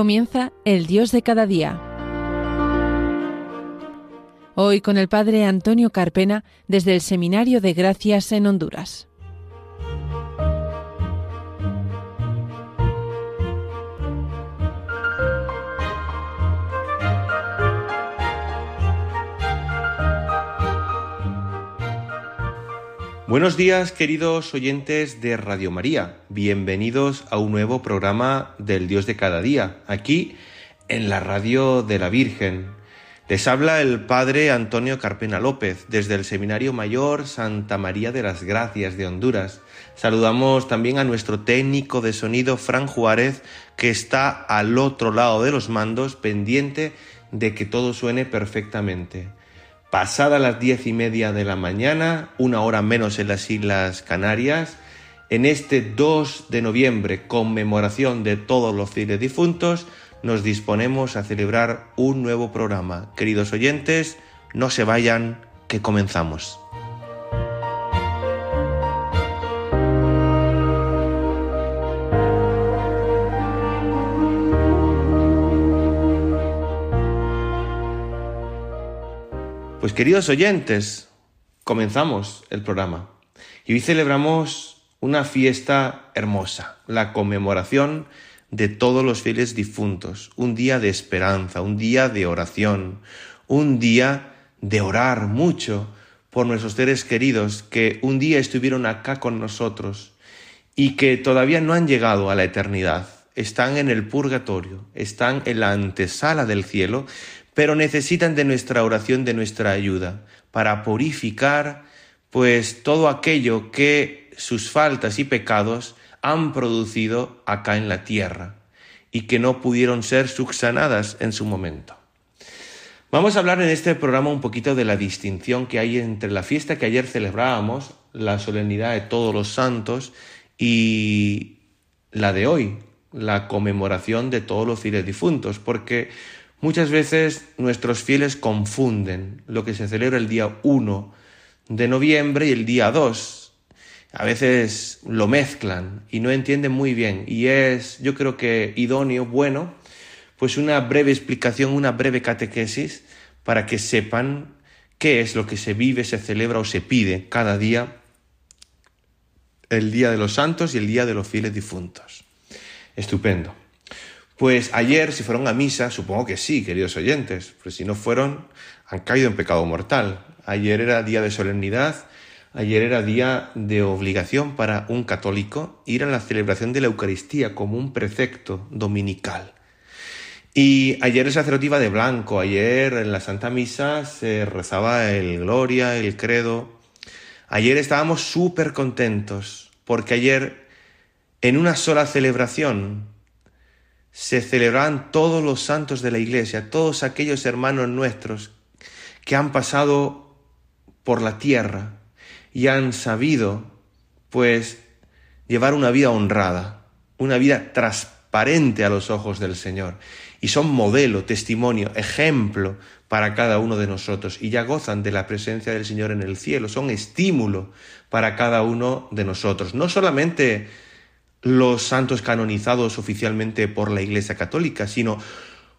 Comienza el Dios de cada día. Hoy con el Padre Antonio Carpena desde el Seminario de Gracias en Honduras. Buenos días queridos oyentes de Radio María, bienvenidos a un nuevo programa del Dios de cada día, aquí en la radio de la Virgen. Les habla el Padre Antonio Carpena López desde el Seminario Mayor Santa María de las Gracias de Honduras. Saludamos también a nuestro técnico de sonido Fran Juárez que está al otro lado de los mandos pendiente de que todo suene perfectamente. Pasada las diez y media de la mañana, una hora menos en las Islas Canarias, en este 2 de noviembre, conmemoración de todos los fieles difuntos, nos disponemos a celebrar un nuevo programa. Queridos oyentes, no se vayan, que comenzamos. Pues queridos oyentes, comenzamos el programa. Y hoy celebramos una fiesta hermosa, la conmemoración de todos los fieles difuntos, un día de esperanza, un día de oración, un día de orar mucho por nuestros seres queridos que un día estuvieron acá con nosotros y que todavía no han llegado a la eternidad, están en el purgatorio, están en la antesala del cielo, pero necesitan de nuestra oración, de nuestra ayuda, para purificar pues todo aquello que sus faltas y pecados han producido acá en la tierra y que no pudieron ser subsanadas en su momento. Vamos a hablar en este programa un poquito de la distinción que hay entre la fiesta que ayer celebrábamos, la solemnidad de todos los santos, y la de hoy, la conmemoración de todos los fieles difuntos, porque Muchas veces nuestros fieles confunden lo que se celebra el día 1 de noviembre y el día 2. A veces lo mezclan y no entienden muy bien. Y es, yo creo que idóneo, bueno, pues una breve explicación, una breve catequesis para que sepan qué es lo que se vive, se celebra o se pide cada día el Día de los Santos y el Día de los Fieles Difuntos. Estupendo. Pues ayer, si fueron a misa, supongo que sí, queridos oyentes, pues si no fueron, han caído en pecado mortal. Ayer era día de solemnidad, ayer era día de obligación para un católico ir a la celebración de la Eucaristía como un precepto dominical. Y ayer el sacerdote iba de blanco, ayer en la Santa Misa se rezaba el Gloria, el Credo. Ayer estábamos súper contentos porque ayer en una sola celebración se celebrarán todos los santos de la Iglesia, todos aquellos hermanos nuestros que han pasado por la tierra y han sabido, pues, llevar una vida honrada, una vida transparente a los ojos del Señor. Y son modelo, testimonio, ejemplo para cada uno de nosotros. Y ya gozan de la presencia del Señor en el cielo, son estímulo para cada uno de nosotros. No solamente los santos canonizados oficialmente por la Iglesia Católica, sino,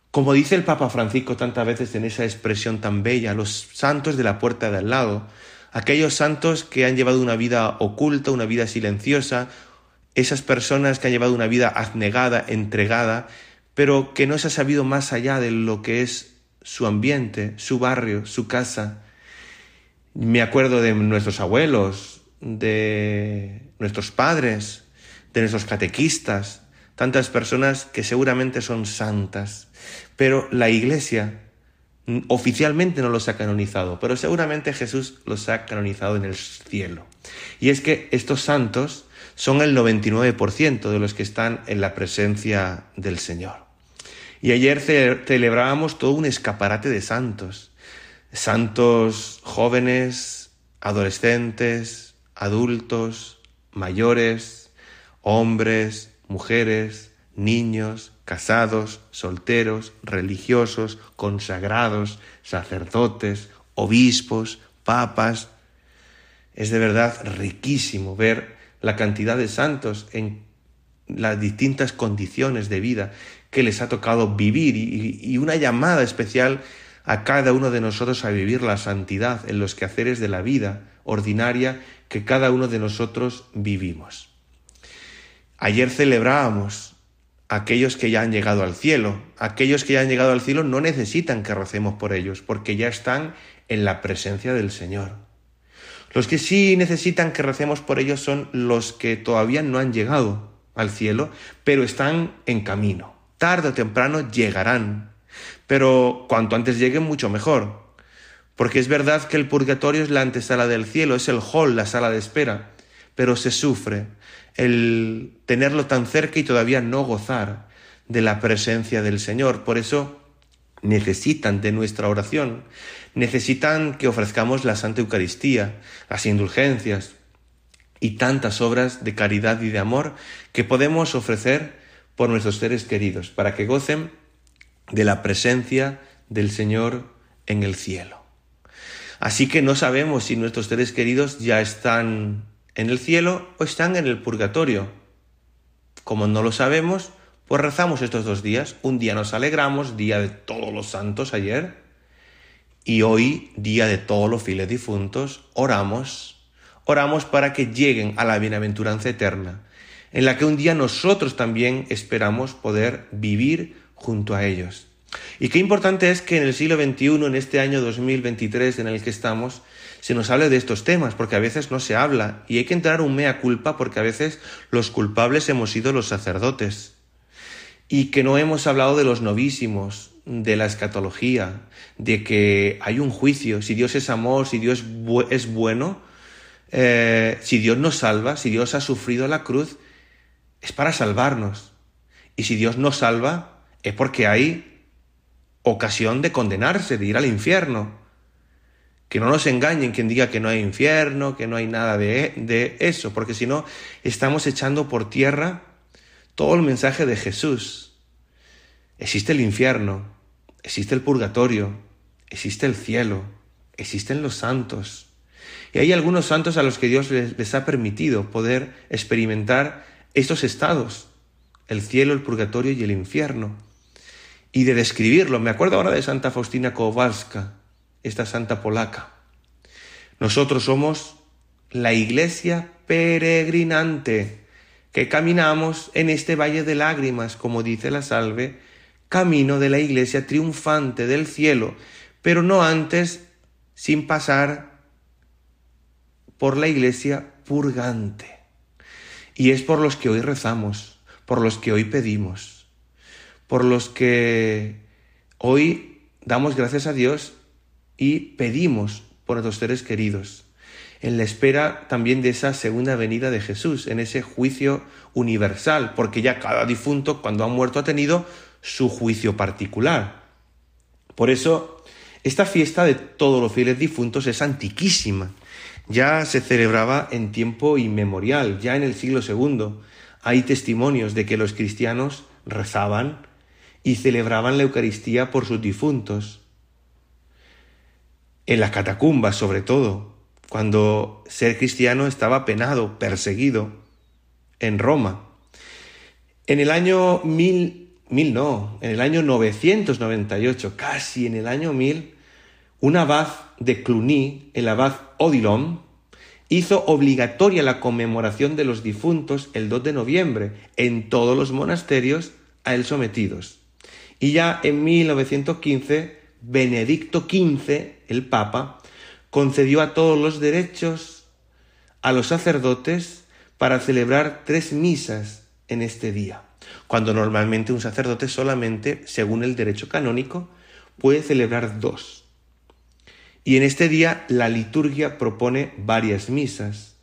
como dice el Papa Francisco tantas veces en esa expresión tan bella, los santos de la puerta de al lado, aquellos santos que han llevado una vida oculta, una vida silenciosa, esas personas que han llevado una vida abnegada, entregada, pero que no se ha sabido más allá de lo que es su ambiente, su barrio, su casa. Me acuerdo de nuestros abuelos, de nuestros padres, de nuestros catequistas, tantas personas que seguramente son santas, pero la Iglesia oficialmente no los ha canonizado, pero seguramente Jesús los ha canonizado en el cielo. Y es que estos santos son el 99% de los que están en la presencia del Señor. Y ayer celebrábamos todo un escaparate de santos, santos jóvenes, adolescentes, adultos, mayores, hombres, mujeres, niños, casados, solteros, religiosos, consagrados, sacerdotes, obispos, papas. Es de verdad riquísimo ver la cantidad de santos en las distintas condiciones de vida que les ha tocado vivir y, una llamada especial a cada uno de nosotros a vivir la santidad en los quehaceres de la vida ordinaria que cada uno de nosotros vivimos. Ayer celebrábamos aquellos que ya han llegado al cielo. Aquellos que ya han llegado al cielo no necesitan que recemos por ellos, porque ya están en la presencia del Señor. Los que sí necesitan que recemos por ellos son los que todavía no han llegado al cielo, pero están en camino. Tarde o temprano llegarán, pero cuanto antes lleguen mucho mejor, porque es verdad que el purgatorio es la antesala del cielo, es el hall, la sala de espera, pero se sufre el tenerlo tan cerca y todavía no gozar de la presencia del Señor. Por eso necesitan de nuestra oración, necesitan que ofrezcamos la Santa Eucaristía, las indulgencias y tantas obras de caridad y de amor que podemos ofrecer por nuestros seres queridos, para que gocen de la presencia del Señor en el cielo. Así que no sabemos si nuestros seres queridos ya están en el cielo o están en el purgatorio. Como no lo sabemos, pues rezamos estos dos días. Un día nos alegramos, día de todos los santos ayer, y hoy, día de todos los fieles difuntos, oramos. Oramos para que lleguen a la bienaventuranza eterna, en la que un día nosotros también esperamos poder vivir junto a ellos. Y qué importante es que en el siglo XXI, en este año 2023 en el que estamos, se nos hable de estos temas, porque a veces no se habla, y hay que entrar un mea culpa porque a veces los culpables hemos sido los sacerdotes, y que no hemos hablado de los novísimos, de la escatología, de que hay un juicio, si Dios es amor, si Dios es bueno, eh, si Dios nos salva, si Dios ha sufrido la cruz, es para salvarnos. Y si Dios nos salva, es porque hay ocasión de condenarse, de ir al infierno. Que no nos engañen quien diga que no hay infierno, que no hay nada de, de eso, porque si no, estamos echando por tierra todo el mensaje de Jesús. Existe el infierno, existe el purgatorio, existe el cielo, existen los santos. Y hay algunos santos a los que Dios les, les, ha permitido poder experimentar estos estados, el cielo, el purgatorio y el infierno. Y de describirlo, me acuerdo ahora de Santa Faustina Kowalska, esta santa polaca. Nosotros somos la iglesia peregrinante que caminamos en este valle de lágrimas, como dice la salve, camino de la iglesia triunfante del cielo, pero no antes sin pasar por la iglesia purgante. Y es por los que hoy rezamos, por los que hoy pedimos, por los que hoy damos gracias a Dios y pedimos por nuestros seres queridos, en la espera también de esa segunda venida de Jesús, en ese juicio universal, porque ya cada difunto cuando ha muerto ha tenido su juicio particular. Por eso, esta fiesta de todos los fieles difuntos es antiquísima. Ya se celebraba en tiempo inmemorial, ya en el siglo II. Hay testimonios de que los cristianos rezaban y celebraban la Eucaristía por sus difuntos en las catacumbas sobre todo, cuando ser cristiano estaba penado, perseguido, en Roma. En el año mil, mil no, en el año 998, casi en el año mil, un abad de Cluny, el abad Odilon, hizo obligatoria la conmemoración de los difuntos el 2 de noviembre en todos los monasterios a él sometidos. Y ya en 1915 Benedicto XV, el Papa, concedió a todos los derechos a los sacerdotes para celebrar tres misas en este día, cuando normalmente un sacerdote solamente, según el derecho canónico, puede celebrar dos. Y en este día la liturgia propone varias misas,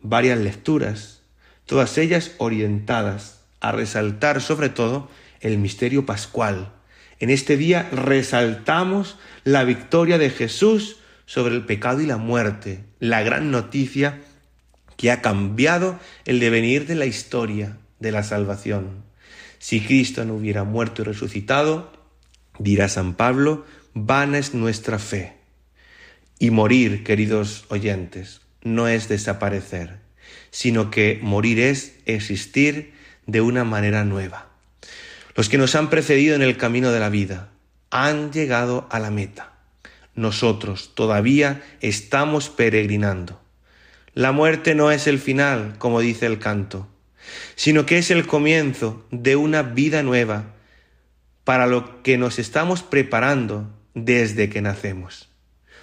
varias lecturas, todas ellas orientadas a resaltar sobre todo el misterio pascual, en este día resaltamos la victoria de Jesús sobre el pecado y la muerte, la gran noticia que ha cambiado el devenir de la historia de la salvación. Si Cristo no hubiera muerto y resucitado, dirá San Pablo, vana es nuestra fe. Y morir, queridos oyentes, no es desaparecer, sino que morir es existir de una manera nueva. Los que nos han precedido en el camino de la vida han llegado a la meta. Nosotros todavía estamos peregrinando. La muerte no es el final, como dice el canto, sino que es el comienzo de una vida nueva para lo que nos estamos preparando desde que nacemos.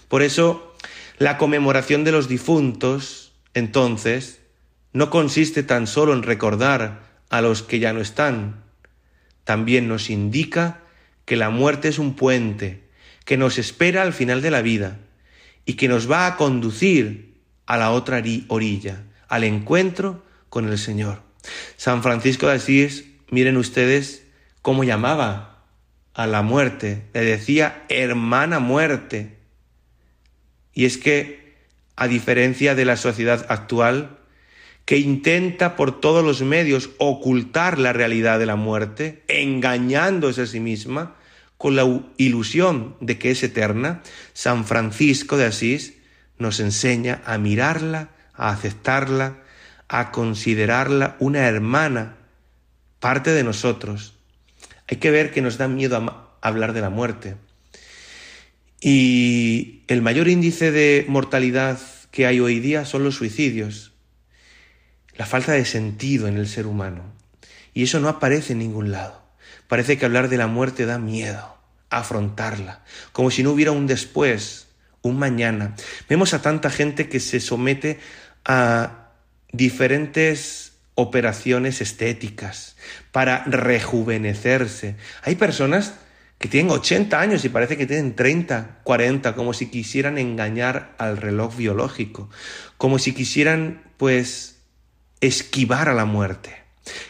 Por eso, la conmemoración de los difuntos, entonces, no consiste tan solo en recordar a los que ya no están, también nos indica que la muerte es un puente que nos espera al final de la vida y que nos va a conducir a la otra orilla, al encuentro con el Señor. San Francisco de Asís, miren ustedes cómo llamaba a la muerte, le decía hermana muerte. Y es que, a diferencia de la sociedad actual, que intenta por todos los medios ocultar la realidad de la muerte, engañándose a sí misma, con la ilusión de que es eterna, San Francisco de Asís nos enseña a mirarla, a aceptarla, a considerarla una hermana, parte de nosotros. Hay que ver que nos da miedo a hablar de la muerte. Y el mayor índice de mortalidad que hay hoy día son los suicidios, la falta de sentido en el ser humano. Y eso no aparece en ningún lado. Parece que hablar de la muerte da miedo, afrontarla, como si no hubiera un después, un mañana. Vemos a tanta gente que se somete a diferentes operaciones estéticas para rejuvenecerse. Hay personas que tienen 80 años y parece que tienen 30, 40, como si quisieran engañar al reloj biológico, como si quisieran, pues, esquivar a la muerte.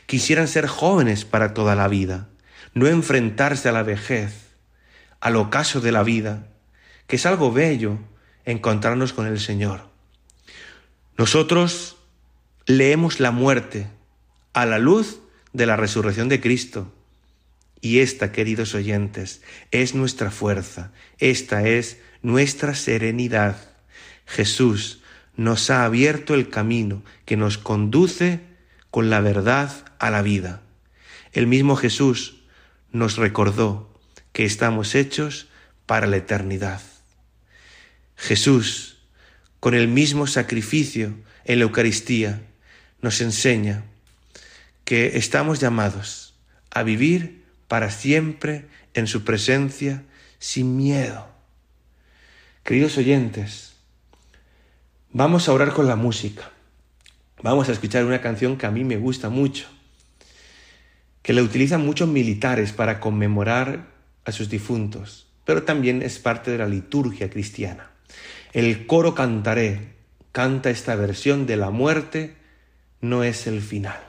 Quisieran ser jóvenes para toda la vida no enfrentarse a la vejez, al ocaso de la vida, que es algo bello encontrarnos con el Señor. Nosotros leemos la muerte a la luz de la resurrección de Cristo. Y esta, queridos oyentes, es nuestra fuerza, esta es nuestra serenidad. Jesús nos ha abierto el camino que nos conduce con la verdad a la vida. El mismo Jesús nos recordó que estamos hechos para la eternidad. Jesús, con el mismo sacrificio en la Eucaristía, nos enseña que estamos llamados a vivir para siempre en su presencia sin miedo. Queridos oyentes, vamos a orar con la música. Vamos a escuchar una canción que a mí me gusta mucho que la utilizan muchos militares para conmemorar a sus difuntos, pero también es parte de la liturgia cristiana. El coro cantaré canta esta versión de la muerte no es el final.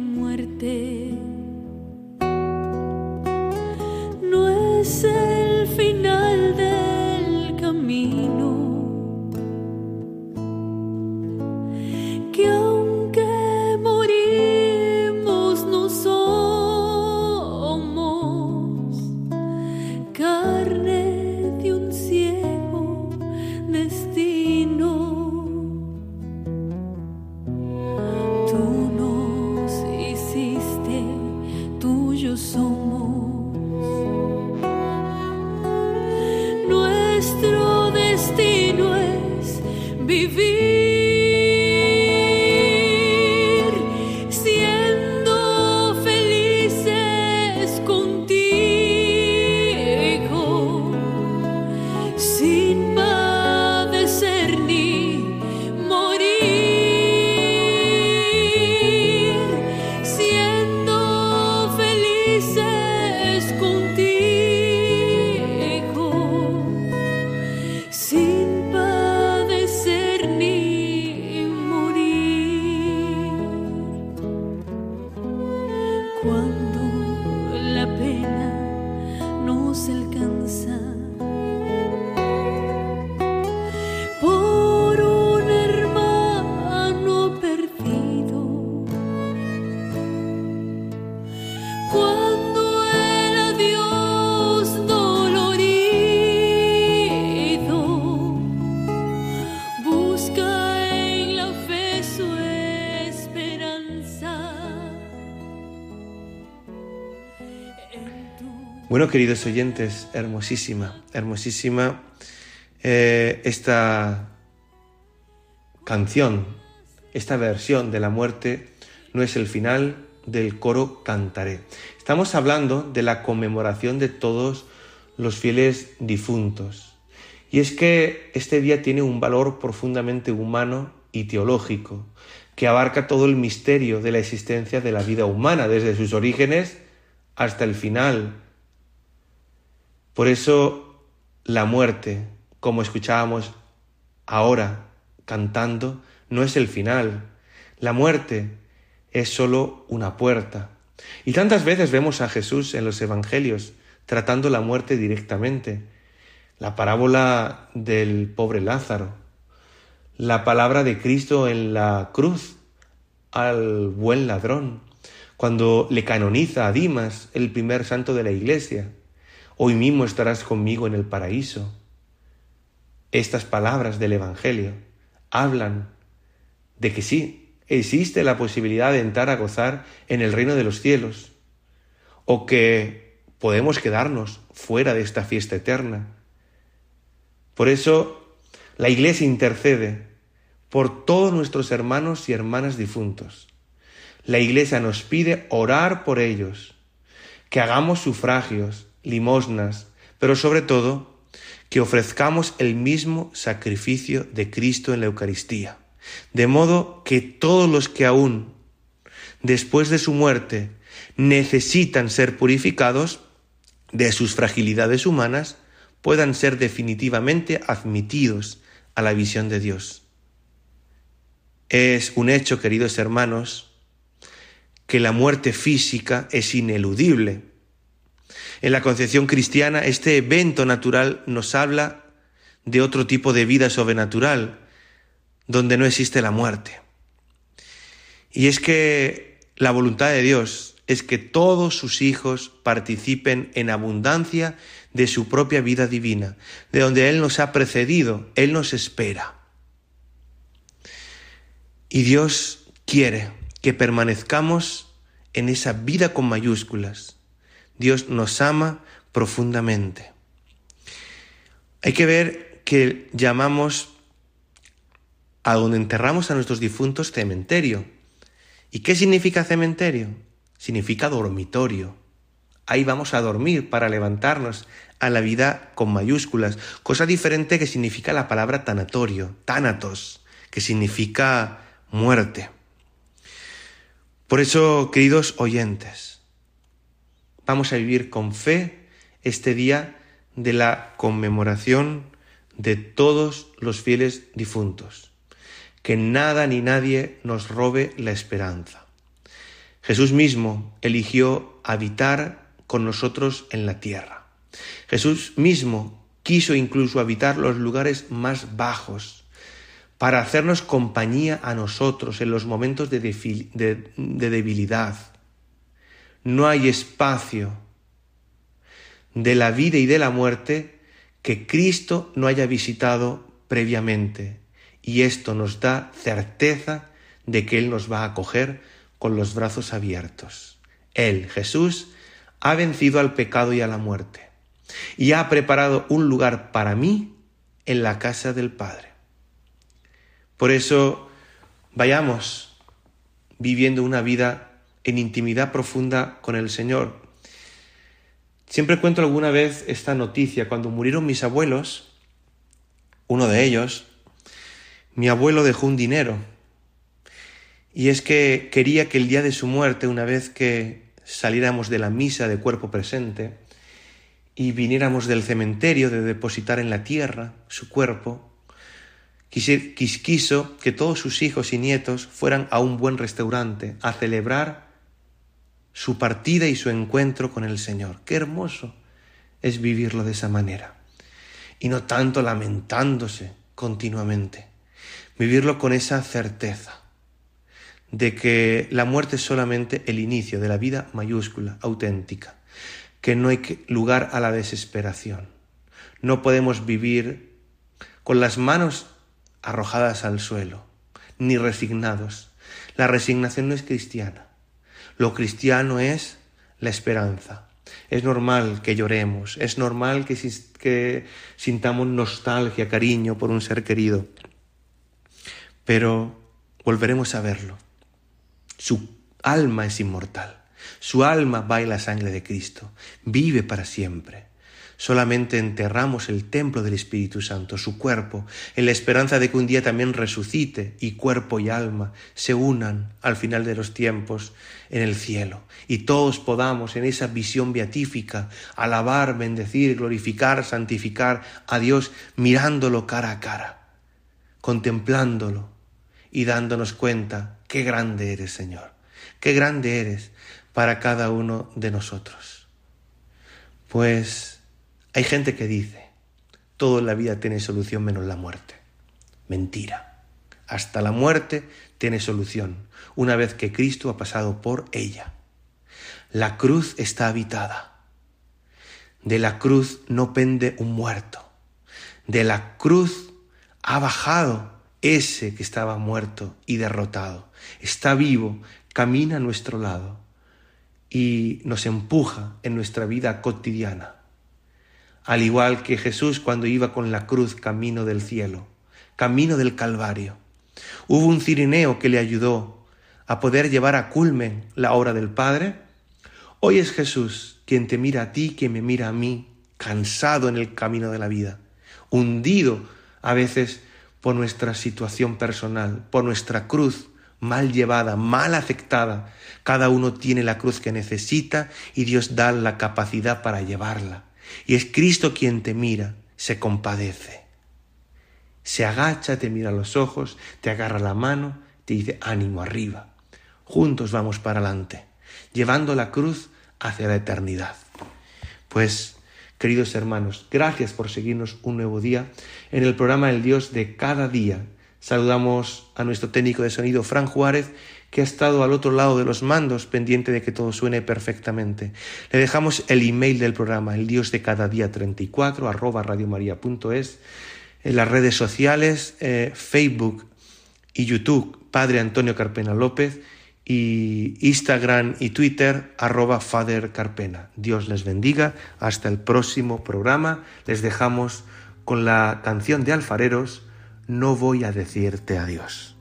Sin padecer ni Bueno, queridos oyentes, hermosísima, hermosísima eh, esta canción, esta versión de la muerte no es el final del coro Cantaré. Estamos hablando de la conmemoración de todos los fieles difuntos. Y es que este día tiene un valor profundamente humano y teológico, que abarca todo el misterio de la existencia de la vida humana, desde sus orígenes hasta el final, por eso la muerte, como escuchábamos ahora cantando, no es el final. La muerte es sólo una puerta. Y tantas veces vemos a Jesús en los Evangelios tratando la muerte directamente. La parábola del pobre Lázaro, la palabra de Cristo en la cruz al buen ladrón, cuando le canoniza a Dimas, el primer santo de la iglesia, hoy mismo estarás conmigo en el paraíso. Estas palabras del Evangelio hablan de que sí, existe la posibilidad de entrar a gozar en el reino de los cielos, o que podemos quedarnos fuera de esta fiesta eterna. Por eso, la Iglesia intercede por todos nuestros hermanos y hermanas difuntos. La Iglesia nos pide orar por ellos, que hagamos sufragios, limosnas, pero sobre todo que ofrezcamos el mismo sacrificio de Cristo en la Eucaristía, de modo que todos los que aún después de su muerte necesitan ser purificados de sus fragilidades humanas, puedan ser definitivamente admitidos a la visión de Dios. Es un hecho, queridos hermanos, que la muerte física es ineludible, en la concepción cristiana, este evento natural nos habla de otro tipo de vida sobrenatural, donde no existe la muerte. Y es que la voluntad de Dios es que todos sus hijos participen en abundancia de su propia vida divina, de donde Él nos ha precedido, Él nos espera. Y Dios quiere que permanezcamos en esa vida con mayúsculas, Dios nos ama profundamente. Hay que ver que llamamos a donde enterramos a nuestros difuntos cementerio. ¿Y qué significa cementerio? Significa dormitorio. Ahí vamos a dormir para levantarnos a la vida con mayúsculas, cosa diferente que significa la palabra tanatorio, tánatos, que significa muerte. Por eso, queridos oyentes, vamos a vivir con fe este día de la conmemoración de todos los fieles difuntos. Que nada ni nadie nos robe la esperanza. Jesús mismo eligió habitar con nosotros en la tierra. Jesús mismo quiso incluso habitar los lugares más bajos para hacernos compañía a nosotros en los momentos de, debilidad, no hay espacio de la vida y de la muerte que Cristo no haya visitado previamente. Y esto nos da certeza de que Él nos va a acoger con los brazos abiertos. Él, Jesús, ha vencido al pecado y a la muerte y ha preparado un lugar para mí en la casa del Padre. Por eso, vayamos viviendo una vida en intimidad profunda con el Señor. Siempre cuento alguna vez esta noticia. Cuando murieron mis abuelos, uno de ellos, mi abuelo dejó un dinero. Y es que quería que el día de su muerte, una vez que saliéramos de la misa de cuerpo presente y viniéramos del cementerio de depositar en la tierra su cuerpo, quiso que todos sus hijos y nietos fueran a un buen restaurante a celebrar su partida y su encuentro con el Señor. Qué hermoso es vivirlo de esa manera. Y no tanto lamentándose continuamente. Vivirlo con esa certeza de que la muerte es solamente el inicio de la vida mayúscula, auténtica, que no hay lugar a la desesperación. No podemos vivir con las manos arrojadas al suelo, ni resignados. La resignación no es cristiana. Lo cristiano es la esperanza. Es normal que lloremos, es normal que, sintamos nostalgia, cariño por un ser querido, pero volveremos a verlo. Su alma es inmortal, su alma va en la sangre de Cristo, vive para siempre. Solamente enterramos el templo del Espíritu Santo, su cuerpo, en la esperanza de que un día también resucite y cuerpo y alma se unan al final de los tiempos en el cielo y todos podamos en esa visión beatífica alabar, bendecir, glorificar, santificar a Dios mirándolo cara a cara, contemplándolo y dándonos cuenta qué grande eres, Señor, qué grande eres para cada uno de nosotros. Pues hay gente que dice, todo en la vida tiene solución menos la muerte. Mentira. Hasta la muerte tiene solución, una vez que Cristo ha pasado por ella. La cruz está habitada. De la cruz no pende un muerto. De la cruz ha bajado ese que estaba muerto y derrotado. Está vivo, camina a nuestro lado y nos empuja en nuestra vida cotidiana al igual que Jesús cuando iba con la cruz camino del cielo, camino del Calvario. Hubo un cirineo que le ayudó a poder llevar a culmen la obra del Padre. Hoy es Jesús quien te mira a ti, quien me mira a mí, cansado en el camino de la vida, hundido a veces por nuestra situación personal, por nuestra cruz mal llevada, mal aceptada. Cada uno tiene la cruz que necesita y Dios da la capacidad para llevarla. Y es Cristo quien te mira, se compadece. Se agacha, te mira los ojos, te agarra la mano, te dice ánimo arriba. Juntos vamos para adelante, llevando la cruz hacia la eternidad. Pues, queridos hermanos, gracias por seguirnos un nuevo día en el programa El Dios de cada día. Saludamos a nuestro técnico de sonido, Fran Juárez, que ha estado al otro lado de los mandos, pendiente de que todo suene perfectamente. Le dejamos el email del programa, el Dios de cada día 34, arroba radiomaria.es, en las redes sociales, eh, Facebook y YouTube, Padre Antonio Carpena López, y Instagram y Twitter, arroba Father Carpena. Dios les bendiga. Hasta el próximo programa. Les dejamos con la canción de Alfareros, No voy a decirte adiós.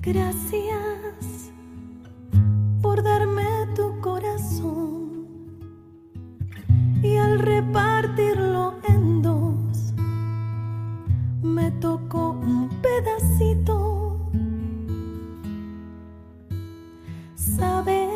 Gracias por darme tu corazón y al repartirlo en dos me tocó un pedacito. Sabes,